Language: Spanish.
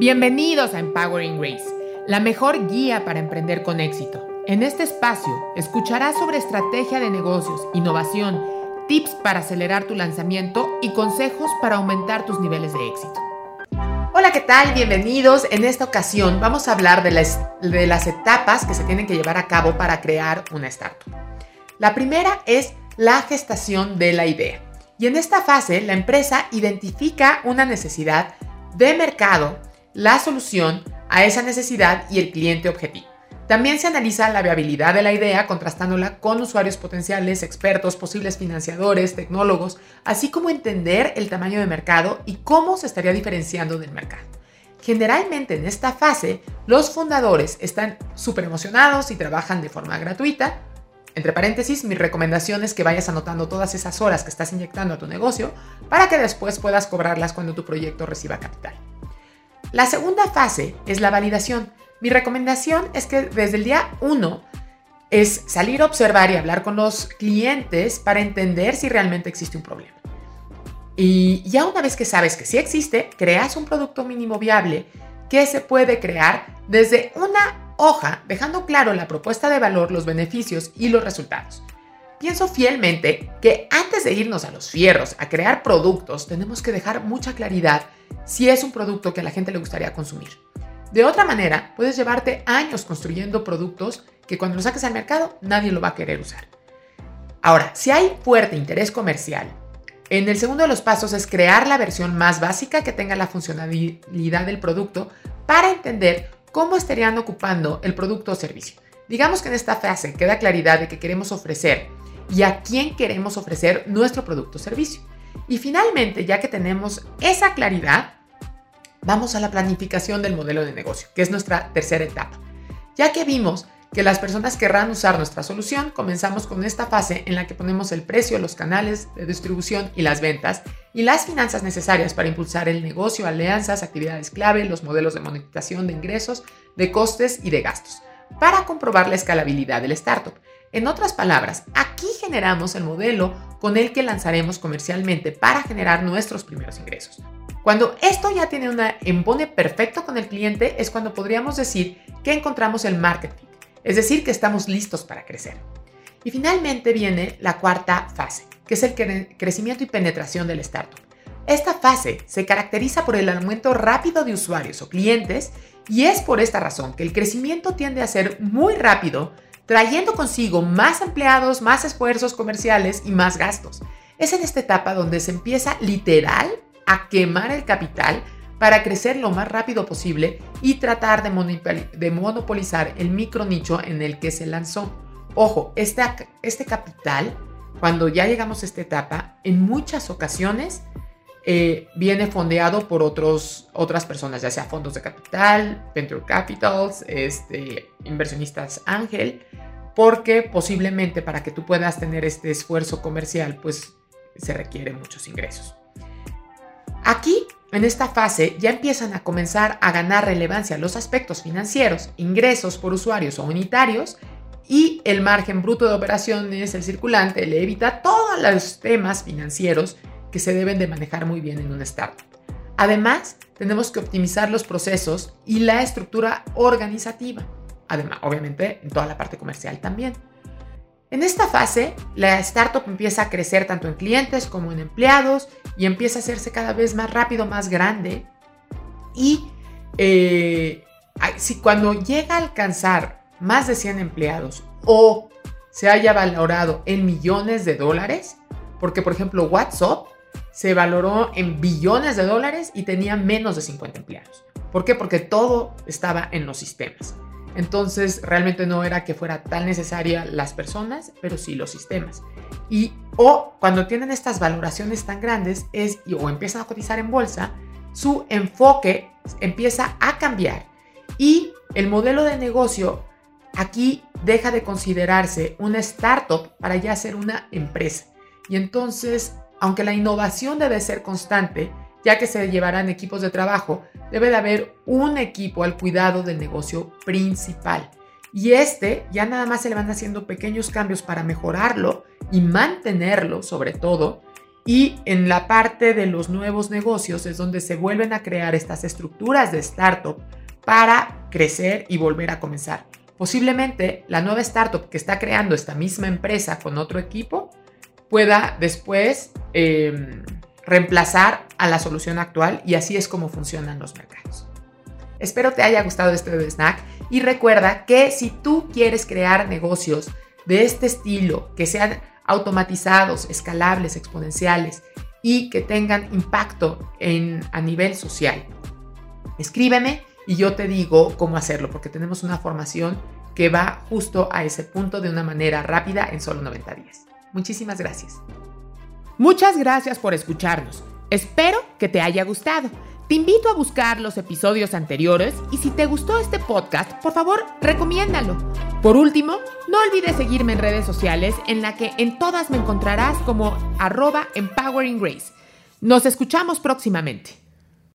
Bienvenidos a Empowering Grace, la mejor guía para emprender con éxito. En este espacio escucharás sobre estrategia de negocios, innovación, tips para acelerar tu lanzamiento y consejos para aumentar tus niveles de éxito. Hola, ¿qué tal? Bienvenidos. En esta ocasión vamos a hablar de las, de las etapas que se tienen que llevar a cabo para crear una startup. La primera es la gestación de la idea. Y en esta fase, la empresa identifica una necesidad de mercado la solución a esa necesidad y el cliente objetivo. También se analiza la viabilidad de la idea contrastándola con usuarios potenciales, expertos, posibles financiadores, tecnólogos, así como entender el tamaño de mercado y cómo se estaría diferenciando del mercado. Generalmente en esta fase, los fundadores están súper emocionados y trabajan de forma gratuita. Entre paréntesis, mi recomendación es que vayas anotando todas esas horas que estás inyectando a tu negocio para que después puedas cobrarlas cuando tu proyecto reciba capital. La segunda fase es la validación. Mi recomendación es que desde el día 1 es salir a observar y hablar con los clientes para entender si realmente existe un problema. Y ya una vez que sabes que sí existe, creas un producto mínimo viable que se puede crear desde una hoja, dejando claro la propuesta de valor, los beneficios y los resultados. Pienso fielmente que antes de irnos a los fierros a crear productos, tenemos que dejar mucha claridad si es un producto que a la gente le gustaría consumir. De otra manera, puedes llevarte años construyendo productos que cuando los saques al mercado nadie lo va a querer usar. Ahora, si hay fuerte interés comercial, en el segundo de los pasos es crear la versión más básica que tenga la funcionalidad del producto para entender cómo estarían ocupando el producto o servicio. Digamos que en esta fase queda claridad de que queremos ofrecer y a quién queremos ofrecer nuestro producto o servicio. Y finalmente, ya que tenemos esa claridad, vamos a la planificación del modelo de negocio, que es nuestra tercera etapa. Ya que vimos que las personas querrán usar nuestra solución, comenzamos con esta fase en la que ponemos el precio, los canales de distribución y las ventas y las finanzas necesarias para impulsar el negocio, alianzas, actividades clave, los modelos de monetización de ingresos, de costes y de gastos, para comprobar la escalabilidad del startup. En otras palabras, aquí generamos el modelo con el que lanzaremos comercialmente para generar nuestros primeros ingresos. Cuando esto ya tiene un embone perfecto con el cliente es cuando podríamos decir que encontramos el marketing, es decir, que estamos listos para crecer. Y finalmente viene la cuarta fase, que es el crecimiento y penetración del startup. Esta fase se caracteriza por el aumento rápido de usuarios o clientes y es por esta razón que el crecimiento tiende a ser muy rápido trayendo consigo más empleados, más esfuerzos comerciales y más gastos. Es en esta etapa donde se empieza literal a quemar el capital para crecer lo más rápido posible y tratar de, monopolizar el micro nicho en el que se lanzó. Ojo, este, este capital, cuando ya llegamos a esta etapa, en muchas ocasiones eh, viene fondeado por otros, otras personas, ya sea fondos de capital, venture capitals, este, inversionistas ángel, porque posiblemente para que tú puedas tener este esfuerzo comercial, pues se requieren muchos ingresos. Aquí, en esta fase, ya empiezan a comenzar a ganar relevancia los aspectos financieros, ingresos por usuarios o unitarios, y el margen bruto de operaciones, el circulante, el evita, todos los temas financieros que se deben de manejar muy bien en una startup. Además, tenemos que optimizar los procesos y la estructura organizativa. Además, obviamente, en toda la parte comercial también. En esta fase, la startup empieza a crecer tanto en clientes como en empleados y empieza a hacerse cada vez más rápido, más grande. Y eh, si cuando llega a alcanzar más de 100 empleados o se haya valorado en millones de dólares, porque por ejemplo WhatsApp se valoró en billones de dólares y tenía menos de 50 empleados. ¿Por qué? Porque todo estaba en los sistemas. Entonces realmente no era que fuera tan necesaria las personas, pero sí los sistemas. Y o cuando tienen estas valoraciones tan grandes es o empiezan a cotizar en bolsa, su enfoque empieza a cambiar y el modelo de negocio aquí deja de considerarse una startup para ya ser una empresa. Y entonces aunque la innovación debe ser constante, ya que se llevarán equipos de trabajo, debe de haber un equipo al cuidado del negocio principal. Y este ya nada más se le van haciendo pequeños cambios para mejorarlo y mantenerlo sobre todo. Y en la parte de los nuevos negocios es donde se vuelven a crear estas estructuras de startup para crecer y volver a comenzar. Posiblemente la nueva startup que está creando esta misma empresa con otro equipo pueda después em, reemplazar a la solución actual y así es como funcionan los mercados. Espero te haya gustado este de snack y recuerda que si tú quieres crear negocios de este estilo, que sean automatizados, escalables, exponenciales y que tengan impacto en, a nivel social, escríbeme y yo te digo cómo hacerlo, porque tenemos una formación que va justo a ese punto de una manera rápida en solo 90 días. Muchísimas gracias. Muchas gracias por escucharnos. Espero que te haya gustado. Te invito a buscar los episodios anteriores y si te gustó este podcast, por favor, recomiéndalo. Por último, no olvides seguirme en redes sociales en la que en todas me encontrarás como arroba. Nos escuchamos próximamente.